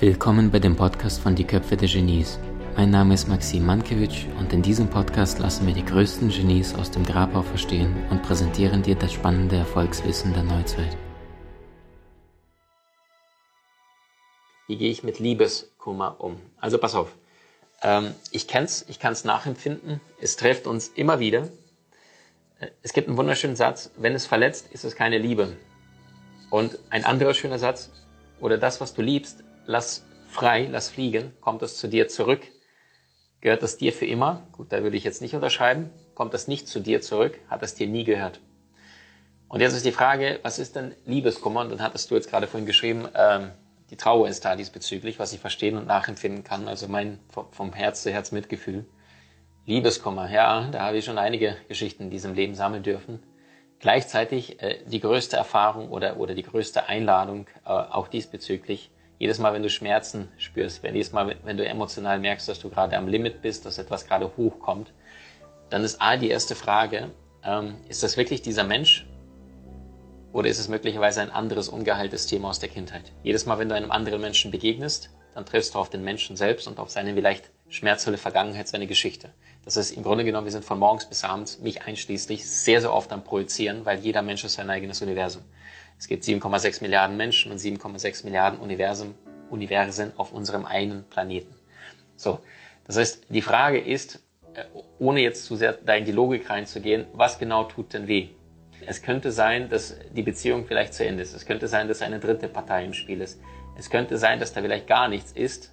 Willkommen bei dem Podcast von Die Köpfe der Genies. Mein Name ist Maxim Mankewitsch und in diesem Podcast lassen wir die größten Genies aus dem Grabau verstehen und präsentieren dir das spannende Erfolgswissen der Neuzeit. Wie gehe ich mit Liebeskummer um? Also pass auf. Ähm, ich kenn's, ich kann es nachempfinden. Es trifft uns immer wieder. Äh, es gibt einen wunderschönen Satz, wenn es verletzt, ist es keine Liebe. Und ein anderer schöner Satz, oder das, was du liebst, lass frei, lass fliegen, kommt es zu dir zurück, gehört es dir für immer, gut, da würde ich jetzt nicht unterschreiben, kommt es nicht zu dir zurück, hat es dir nie gehört. Und jetzt ist die Frage, was ist denn Liebeskummer? Und dann hattest du jetzt gerade vorhin geschrieben, ähm, die Trauer ist da diesbezüglich, was ich verstehen und nachempfinden kann, also mein vom Herz zu Herz Mitgefühl. Liebeskummer, ja, da habe ich schon einige Geschichten in diesem Leben sammeln dürfen. Gleichzeitig äh, die größte Erfahrung oder, oder die größte Einladung äh, auch diesbezüglich, jedes Mal, wenn du Schmerzen spürst, wenn jedes Mal, wenn du emotional merkst, dass du gerade am Limit bist, dass etwas gerade hochkommt, dann ist A die erste Frage, ähm, ist das wirklich dieser Mensch oder ist es möglicherweise ein anderes ungeheiltes Thema aus der Kindheit? Jedes Mal, wenn du einem anderen Menschen begegnest, dann triffst du auf den Menschen selbst und auf seine vielleicht schmerzvolle Vergangenheit, seine Geschichte. Das ist im Grunde genommen, wir sind von morgens bis abends, mich einschließlich, sehr, sehr oft am Projizieren, weil jeder Mensch ist sein eigenes Universum. Es gibt 7,6 Milliarden Menschen und 7,6 Milliarden Universum, Universen auf unserem einen Planeten. So, das heißt, die Frage ist, äh, ohne jetzt zu sehr da in die Logik reinzugehen, was genau tut denn weh? Es könnte sein, dass die Beziehung vielleicht zu Ende ist. Es könnte sein, dass eine dritte Partei im Spiel ist. Es könnte sein, dass da vielleicht gar nichts ist,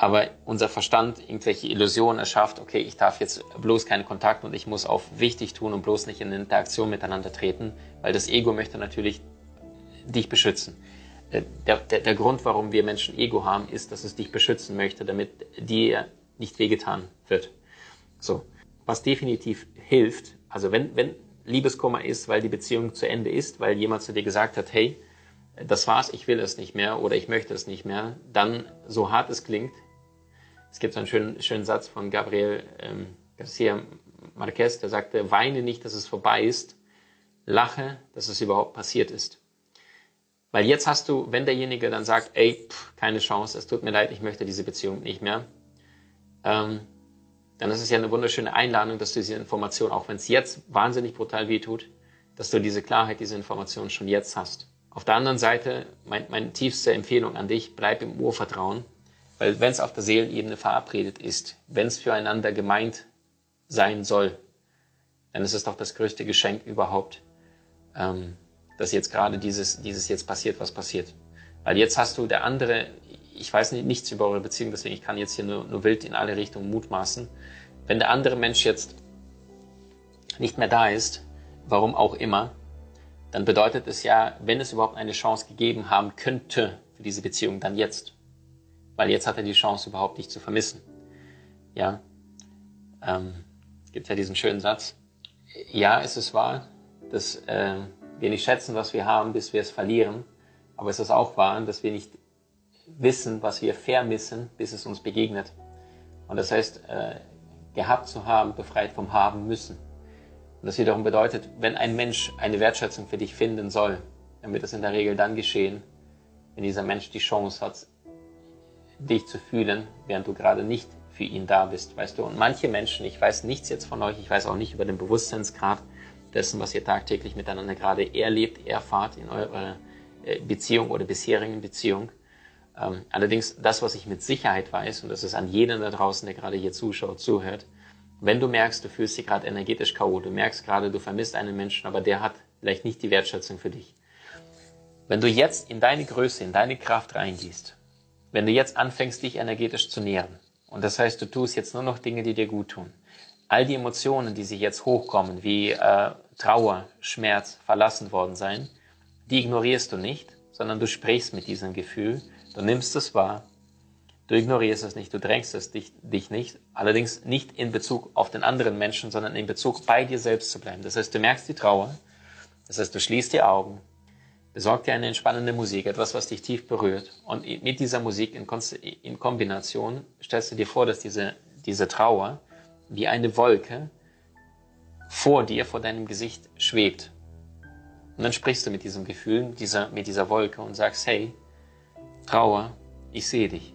aber unser Verstand irgendwelche Illusionen erschafft, okay, ich darf jetzt bloß keinen Kontakt und ich muss auf wichtig tun und bloß nicht in Interaktion miteinander treten, weil das Ego möchte natürlich dich beschützen. Äh, der, der, der Grund, warum wir Menschen Ego haben, ist, dass es dich beschützen möchte, damit dir nicht wehgetan wird. So. Was definitiv hilft, also wenn, wenn Liebeskummer ist, weil die Beziehung zu Ende ist, weil jemand zu dir gesagt hat, hey, das war's, ich will es nicht mehr oder ich möchte es nicht mehr, dann, so hart es klingt, es gibt so einen schönen, schönen Satz von Gabriel ähm, Garcia Marquez, der sagte, weine nicht, dass es vorbei ist, lache, dass es überhaupt passiert ist. Weil jetzt hast du, wenn derjenige dann sagt, ey, pff, keine Chance, es tut mir leid, ich möchte diese Beziehung nicht mehr, ähm, dann ist es ja eine wunderschöne Einladung, dass du diese Information, auch wenn es jetzt wahnsinnig brutal weh tut, dass du diese Klarheit, diese Information schon jetzt hast. Auf der anderen Seite, mein, meine tiefste Empfehlung an dich, bleib im Urvertrauen. Weil wenn es auf der Seelenebene verabredet ist, wenn es füreinander gemeint sein soll, dann ist es doch das größte Geschenk überhaupt, ähm, dass jetzt gerade dieses, dieses jetzt passiert, was passiert. Weil jetzt hast du der andere, ich weiß nicht, nichts über eure Beziehung, deswegen ich kann jetzt hier nur, nur wild in alle Richtungen mutmaßen. Wenn der andere Mensch jetzt nicht mehr da ist, warum auch immer, dann bedeutet es ja, wenn es überhaupt eine Chance gegeben haben könnte für diese Beziehung, dann jetzt weil jetzt hat er die Chance, überhaupt dich zu vermissen. Ja, ähm, gibt ja diesen schönen Satz. Ja, es ist wahr, dass äh, wir nicht schätzen, was wir haben, bis wir es verlieren. Aber es ist auch wahr, dass wir nicht wissen, was wir vermissen, bis es uns begegnet. Und das heißt, äh, gehabt zu haben, befreit vom Haben müssen. Und das wiederum bedeutet, wenn ein Mensch eine Wertschätzung für dich finden soll, dann wird es in der Regel dann geschehen, wenn dieser Mensch die Chance hat, dich zu fühlen, während du gerade nicht für ihn da bist, weißt du. Und manche Menschen, ich weiß nichts jetzt von euch, ich weiß auch nicht über den Bewusstseinsgrad dessen, was ihr tagtäglich miteinander gerade erlebt, erfahrt in eurer äh, Beziehung oder bisherigen Beziehung. Ähm, allerdings das, was ich mit Sicherheit weiß, und das ist an jeden da draußen, der gerade hier zuschaut, zuhört, wenn du merkst, du fühlst dich gerade energetisch K.O., du merkst gerade, du vermisst einen Menschen, aber der hat vielleicht nicht die Wertschätzung für dich. Wenn du jetzt in deine Größe, in deine Kraft reingehst wenn du jetzt anfängst, dich energetisch zu nähren, und das heißt, du tust jetzt nur noch Dinge, die dir gut tun, all die Emotionen, die sich jetzt hochkommen, wie äh, Trauer, Schmerz, verlassen worden sein, die ignorierst du nicht, sondern du sprichst mit diesem Gefühl, du nimmst es wahr, du ignorierst es nicht, du drängst es dich, dich nicht, allerdings nicht in Bezug auf den anderen Menschen, sondern in Bezug bei dir selbst zu bleiben. Das heißt, du merkst die Trauer, das heißt, du schließt die Augen, Besorg dir eine entspannende Musik, etwas, was dich tief berührt. Und mit dieser Musik in, in Kombination stellst du dir vor, dass diese, diese Trauer wie eine Wolke vor dir, vor deinem Gesicht schwebt. Und dann sprichst du mit diesem Gefühl, dieser, mit dieser Wolke und sagst, hey, Trauer, Ich sehe dich.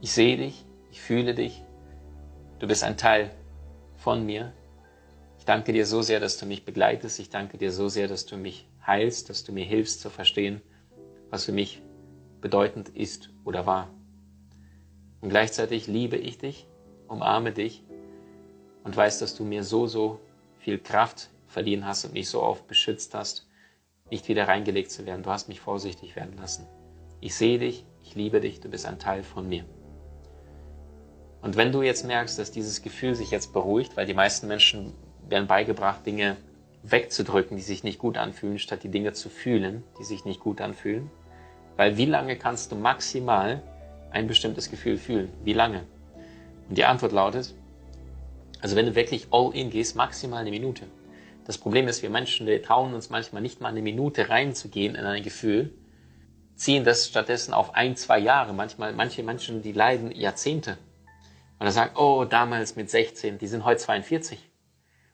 Ich sehe dich, ich fühle dich. Du bist ein Teil von mir. Ich danke dir so sehr, dass du mich begleitest. Ich danke dir so sehr, dass du mich heilst, dass du mir hilfst zu verstehen, was für mich bedeutend ist oder war. Und gleichzeitig liebe ich dich, umarme dich und weiß, dass du mir so, so viel Kraft verliehen hast und mich so oft beschützt hast, nicht wieder reingelegt zu werden. Du hast mich vorsichtig werden lassen. Ich sehe dich, ich liebe dich, du bist ein Teil von mir. Und wenn du jetzt merkst, dass dieses Gefühl sich jetzt beruhigt, weil die meisten Menschen werden beigebracht, Dinge wegzudrücken, die sich nicht gut anfühlen, statt die Dinge zu fühlen, die sich nicht gut anfühlen. Weil wie lange kannst du maximal ein bestimmtes Gefühl fühlen? Wie lange? Und die Antwort lautet, also wenn du wirklich all in gehst, maximal eine Minute. Das Problem ist, wir Menschen, wir trauen uns manchmal nicht mal eine Minute reinzugehen in ein Gefühl, ziehen das stattdessen auf ein, zwei Jahre. Manchmal, manche Menschen, die leiden Jahrzehnte. Und er sagt, oh, damals mit 16, die sind heute 42.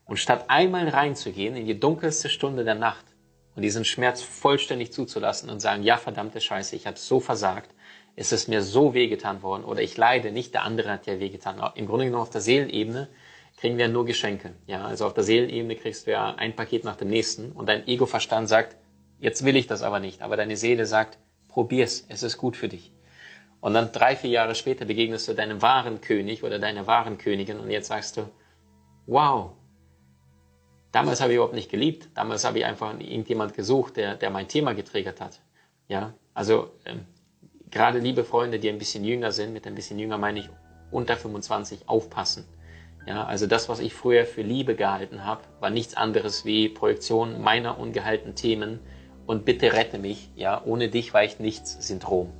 Und statt einmal reinzugehen in die dunkelste Stunde der Nacht und diesen Schmerz vollständig zuzulassen und sagen, ja, verdammte Scheiße, ich habe so versagt, es ist mir so wehgetan worden oder ich leide nicht, der andere hat ja wehgetan. Im Grunde genommen auf der Seelenebene kriegen wir nur Geschenke. Ja, also auf der Seelenebene kriegst du ja ein Paket nach dem nächsten und dein Ego-Verstand sagt, jetzt will ich das aber nicht. Aber deine Seele sagt, probier's, es ist gut für dich. Und dann drei, vier Jahre später begegnest du deinem wahren König oder deiner wahren Königin und jetzt sagst du, wow, Damals habe ich überhaupt nicht geliebt. Damals habe ich einfach irgendjemand gesucht, der, der mein Thema getriggert hat. Ja, also ähm, gerade liebe Freunde, die ein bisschen jünger sind, mit ein bisschen jünger meine ich unter 25, aufpassen. Ja, also das, was ich früher für Liebe gehalten habe, war nichts anderes wie Projektion meiner ungehaltenen Themen und bitte rette mich, ja, ohne dich weicht nichts Syndrom.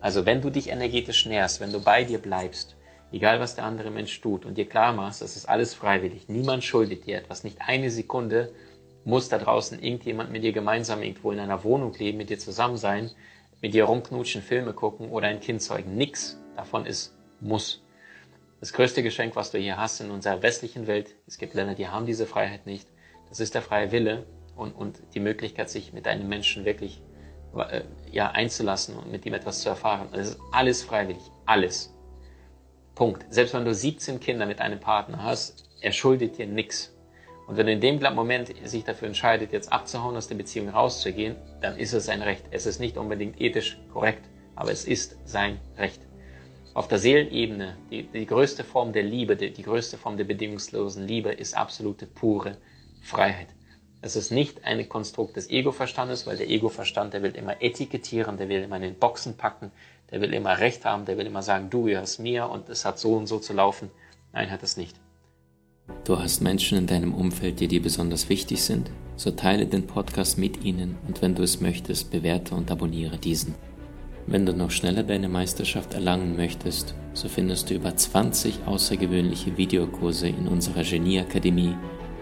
Also wenn du dich energetisch nährst, wenn du bei dir bleibst, egal was der andere Mensch tut und dir klar machst, das ist alles freiwillig, niemand schuldet dir etwas, nicht eine Sekunde muss da draußen irgendjemand mit dir gemeinsam irgendwo in einer Wohnung leben, mit dir zusammen sein, mit dir rumknutschen, Filme gucken oder ein Kind zeugen. Nix davon ist muss. Das größte Geschenk, was du hier hast in unserer westlichen Welt, es gibt Länder, die haben diese Freiheit nicht, das ist der freie Wille und, und die Möglichkeit, sich mit einem Menschen wirklich äh, ja, einzulassen und mit ihm etwas zu erfahren. Das ist alles freiwillig, alles. Punkt. Selbst wenn du 17 Kinder mit einem Partner hast, er schuldet dir nichts. Und wenn er in dem Moment sich dafür entscheidet, jetzt abzuhauen, aus der Beziehung rauszugehen, dann ist es sein Recht. Es ist nicht unbedingt ethisch korrekt, aber es ist sein Recht. Auf der Seelenebene, die, die größte Form der Liebe, die, die größte Form der bedingungslosen Liebe ist absolute, pure Freiheit. Es ist nicht ein Konstrukt des Ego-Verstandes, weil der Ego-Verstand, der will immer etikettieren, der will immer in den Boxen packen, der will immer Recht haben, der will immer sagen, du gehörst mir und es hat so und so zu laufen. Nein, hat es nicht. Du hast Menschen in deinem Umfeld, die dir besonders wichtig sind? So teile den Podcast mit ihnen und wenn du es möchtest, bewerte und abonniere diesen. Wenn du noch schneller deine Meisterschaft erlangen möchtest, so findest du über 20 außergewöhnliche Videokurse in unserer Genieakademie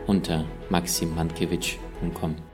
unter maximmankiewicz.com.